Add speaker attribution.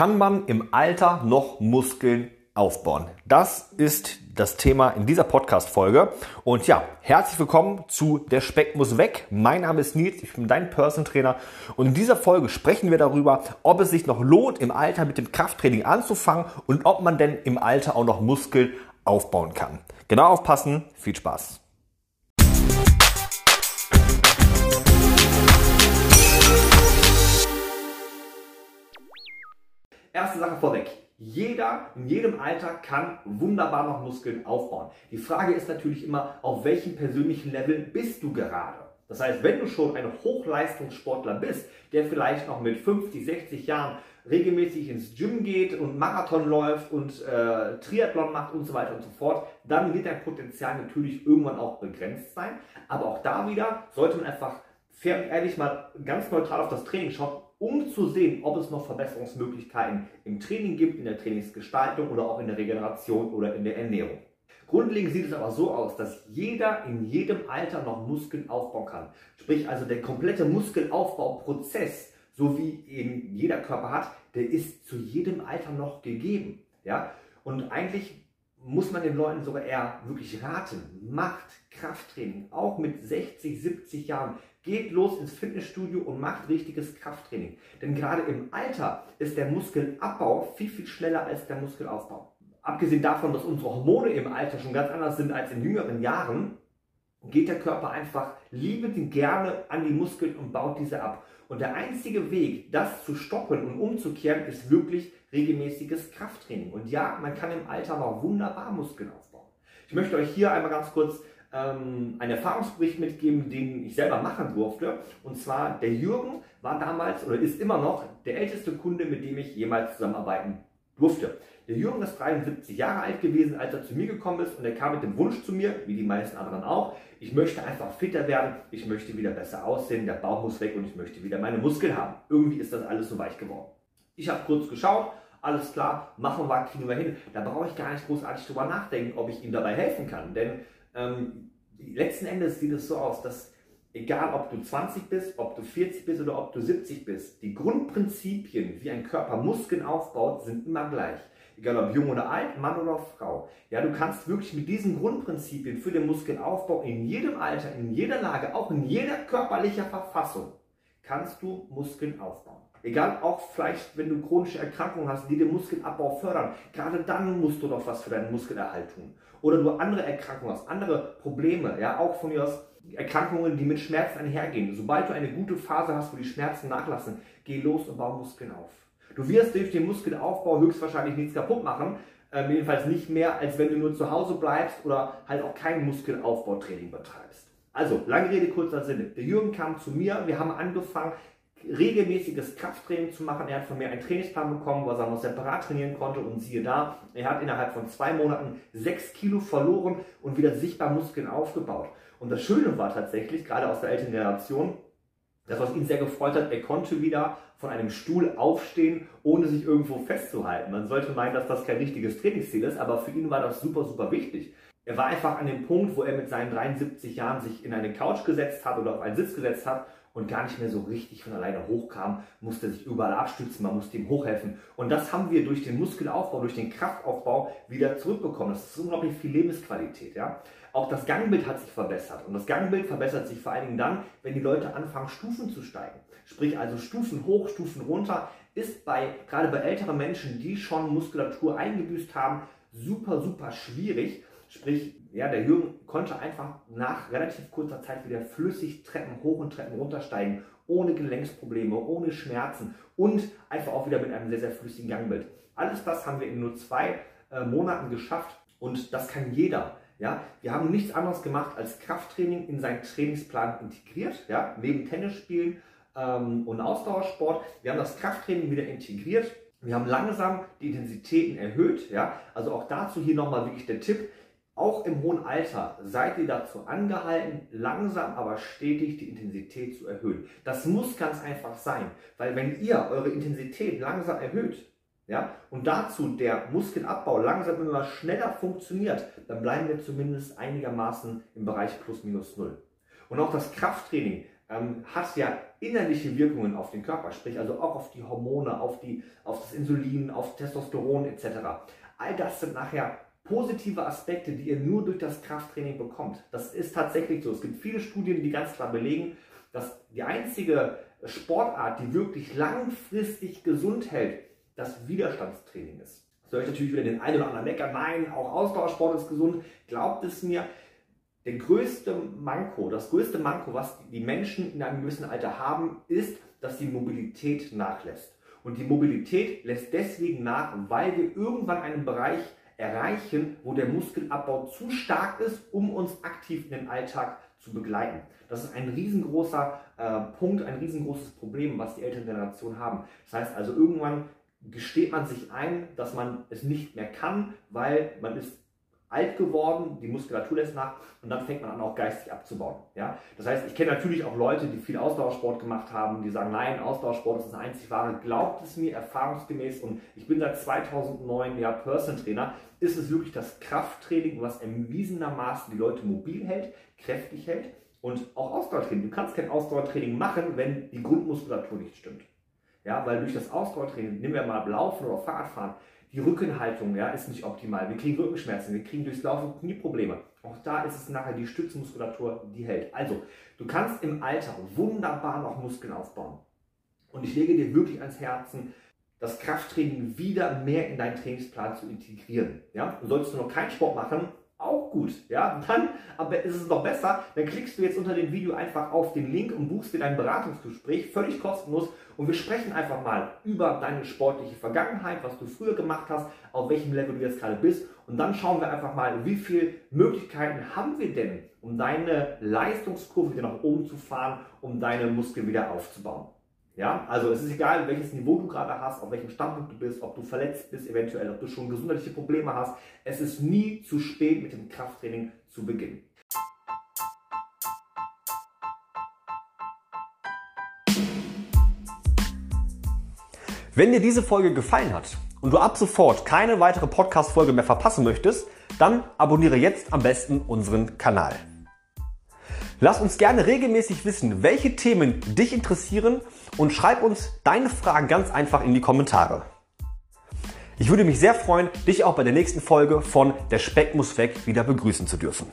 Speaker 1: Kann man im Alter noch Muskeln aufbauen? Das ist das Thema in dieser Podcast-Folge. Und ja, herzlich willkommen zu Der Speck muss weg. Mein Name ist Nils, ich bin dein Person Trainer. Und in dieser Folge sprechen wir darüber, ob es sich noch lohnt, im Alter mit dem Krafttraining anzufangen und ob man denn im Alter auch noch Muskeln aufbauen kann. Genau aufpassen, viel Spaß. Erste Sache vorweg. Jeder in jedem Alter kann wunderbar noch Muskeln aufbauen. Die Frage ist natürlich immer, auf welchem persönlichen Level bist du gerade? Das heißt, wenn du schon ein Hochleistungssportler bist, der vielleicht noch mit 50, 60 Jahren regelmäßig ins Gym geht und Marathon läuft und äh, Triathlon macht und so weiter und so fort, dann wird dein Potenzial natürlich irgendwann auch begrenzt sein. Aber auch da wieder sollte man einfach ehrlich mal ganz neutral auf das Training schauen um zu sehen, ob es noch Verbesserungsmöglichkeiten im Training gibt, in der Trainingsgestaltung oder auch in der Regeneration oder in der Ernährung. Grundlegend sieht es aber so aus, dass jeder in jedem Alter noch Muskeln aufbauen kann. Sprich also der komplette Muskelaufbauprozess, so wie ihn jeder Körper hat, der ist zu jedem Alter noch gegeben. Ja? Und eigentlich muss man den Leuten sogar eher wirklich raten, macht Krafttraining, auch mit 60, 70 Jahren. Geht los ins Fitnessstudio und macht richtiges Krafttraining. Denn gerade im Alter ist der Muskelabbau viel, viel schneller als der Muskelaufbau. Abgesehen davon, dass unsere Hormone im Alter schon ganz anders sind als in jüngeren Jahren, geht der Körper einfach liebend gerne an die Muskeln und baut diese ab. Und der einzige Weg, das zu stoppen und umzukehren, ist wirklich regelmäßiges Krafttraining. Und ja, man kann im Alter noch wunderbar Muskeln aufbauen. Ich möchte euch hier einmal ganz kurz ähm, einen Erfahrungsbericht mitgeben, den ich selber machen durfte. Und zwar, der Jürgen war damals oder ist immer noch der älteste Kunde, mit dem ich jemals zusammenarbeiten durfte. Der Jürgen ist 73 Jahre alt gewesen, als er zu mir gekommen ist und er kam mit dem Wunsch zu mir, wie die meisten anderen auch, ich möchte einfach fitter werden, ich möchte wieder besser aussehen, der Bauch muss weg und ich möchte wieder meine Muskeln haben. Irgendwie ist das alles so weich geworden. Ich habe kurz geschaut, alles klar, machen wir, kriegen wir hin. Da brauche ich gar nicht großartig drüber nachdenken, ob ich ihm dabei helfen kann. Denn ähm, letzten Endes sieht es so aus, dass egal ob du 20 bist, ob du 40 bist oder ob du 70 bist, die Grundprinzipien, wie ein Körper Muskeln aufbaut, sind immer gleich. Egal ob jung oder alt, Mann oder Frau. Ja, du kannst wirklich mit diesen Grundprinzipien für den Muskelaufbau in jedem Alter, in jeder Lage, auch in jeder körperlicher Verfassung, kannst du Muskeln aufbauen. Egal, auch vielleicht, wenn du chronische Erkrankungen hast, die den Muskelabbau fördern. Gerade dann musst du doch was für deinen Muskelerhalt tun. Oder du andere Erkrankungen hast, andere Probleme, ja, auch von mir aus Erkrankungen, die mit Schmerzen einhergehen. Sobald du eine gute Phase hast, wo die Schmerzen nachlassen, geh los und bau Muskeln auf. Du wirst durch den Muskelaufbau höchstwahrscheinlich nichts kaputt machen, äh, jedenfalls nicht mehr, als wenn du nur zu Hause bleibst oder halt auch kein Muskelaufbautraining betreibst. Also, lange Rede, kurzer Sinne. Der Jürgen kam zu mir, wir haben angefangen, regelmäßiges Krafttraining zu machen. Er hat von mir einen Trainingsplan bekommen, wo er noch separat trainieren konnte und siehe da, er hat innerhalb von zwei Monaten sechs Kilo verloren und wieder sichtbar Muskeln aufgebaut. Und das Schöne war tatsächlich, gerade aus der älteren Generation, das, was ihn sehr gefreut hat, er konnte wieder von einem Stuhl aufstehen, ohne sich irgendwo festzuhalten. Man sollte meinen, dass das kein richtiges Trainingsziel ist, aber für ihn war das super, super wichtig. Er war einfach an dem Punkt, wo er mit seinen 73 Jahren sich in eine Couch gesetzt hat oder auf einen Sitz gesetzt hat und gar nicht mehr so richtig von alleine hochkam, musste sich überall abstützen, man musste ihm hochhelfen. Und das haben wir durch den Muskelaufbau, durch den Kraftaufbau wieder zurückbekommen. Das ist unglaublich viel Lebensqualität. Ja? Auch das Gangbild hat sich verbessert. Und das Gangbild verbessert sich vor allen Dingen dann, wenn die Leute anfangen, Stufen zu steigen. Sprich also Stufen hoch, Stufen runter, ist bei, gerade bei älteren Menschen, die schon Muskulatur eingebüßt haben, super, super schwierig. Sprich, ja, der Jürgen konnte einfach nach relativ kurzer Zeit wieder flüssig Treppen hoch und Treppen runtersteigen, ohne Gelenksprobleme, ohne Schmerzen und einfach auch wieder mit einem sehr, sehr flüssigen Gangbild. Alles das haben wir in nur zwei äh, Monaten geschafft und das kann jeder. Ja, wir haben nichts anderes gemacht als Krafttraining in seinen Trainingsplan integriert, ja, neben Tennisspielen ähm, und Ausdauersport. Wir haben das Krafttraining wieder integriert. Wir haben langsam die Intensitäten erhöht. Ja, also auch dazu hier nochmal wirklich der Tipp auch im hohen Alter seid ihr dazu angehalten, langsam aber stetig die Intensität zu erhöhen. Das muss ganz einfach sein, weil wenn ihr eure Intensität langsam erhöht, ja, und dazu der Muskelabbau langsam immer schneller funktioniert, dann bleiben wir zumindest einigermaßen im Bereich plus minus null. Und auch das Krafttraining ähm, hat ja innerliche Wirkungen auf den Körper, sprich also auch auf die Hormone, auf, die, auf das Insulin, auf Testosteron etc. All das sind nachher positive Aspekte, die ihr nur durch das Krafttraining bekommt. Das ist tatsächlich so. Es gibt viele Studien, die ganz klar belegen, dass die einzige Sportart, die wirklich langfristig gesund hält, das Widerstandstraining ist. Soll ich natürlich wieder den einen oder anderen meckern, nein, auch Ausdauersport ist gesund. Glaubt es mir, der größte Manko, das größte Manko, was die Menschen in einem gewissen Alter haben, ist, dass die Mobilität nachlässt. Und die Mobilität lässt deswegen nach, weil wir irgendwann einen Bereich erreichen, wo der Muskelabbau zu stark ist, um uns aktiv in den Alltag zu begleiten. Das ist ein riesengroßer äh, Punkt, ein riesengroßes Problem, was die ältere Generation haben. Das heißt also, irgendwann gesteht man sich ein, dass man es nicht mehr kann, weil man ist alt geworden, die Muskulatur lässt nach und dann fängt man an, auch geistig abzubauen. Ja? Das heißt, ich kenne natürlich auch Leute, die viel Ausdauersport gemacht haben, die sagen, nein, Ausdauersport ist das einzig wahre. Glaubt es mir erfahrungsgemäß und ich bin seit 2009 ja Person Trainer, ist es wirklich das Krafttraining, was erwiesenermaßen die Leute mobil hält, kräftig hält und auch Ausdauertraining. Du kannst kein Ausdauertraining machen, wenn die Grundmuskulatur nicht stimmt. Ja, weil durch das Ausdauertraining, nehmen wir mal Laufen oder Fahrradfahren, die Rückenhaltung ja, ist nicht optimal. Wir kriegen Rückenschmerzen, wir kriegen durchs Laufen Knieprobleme. Auch da ist es nachher die Stützmuskulatur, die hält. Also, du kannst im Alter wunderbar noch Muskeln aufbauen. Und ich lege dir wirklich ans Herzen, das Krafttraining wieder mehr in deinen Trainingsplan zu integrieren. Ja? Solltest du noch keinen Sport machen, auch gut. Ja, dann aber ist es noch besser, dann klickst du jetzt unter dem Video einfach auf den Link und buchst dir dein Beratungsgespräch, völlig kostenlos. Und wir sprechen einfach mal über deine sportliche Vergangenheit, was du früher gemacht hast, auf welchem Level du jetzt gerade bist. Und dann schauen wir einfach mal, wie viele Möglichkeiten haben wir denn, um deine Leistungskurve wieder nach oben zu fahren, um deine Muskeln wieder aufzubauen. Ja, also es ist egal, welches Niveau du gerade hast, auf welchem Standpunkt du bist, ob du verletzt bist eventuell, ob du schon gesundheitliche Probleme hast. Es ist nie zu spät mit dem Krafttraining zu beginnen.
Speaker 2: Wenn dir diese Folge gefallen hat und du ab sofort keine weitere Podcast-Folge mehr verpassen möchtest, dann abonniere jetzt am besten unseren Kanal. Lass uns gerne regelmäßig wissen, welche Themen dich interessieren und schreib uns deine Fragen ganz einfach in die Kommentare. Ich würde mich sehr freuen, dich auch bei der nächsten Folge von Der Speck muss weg wieder begrüßen zu dürfen.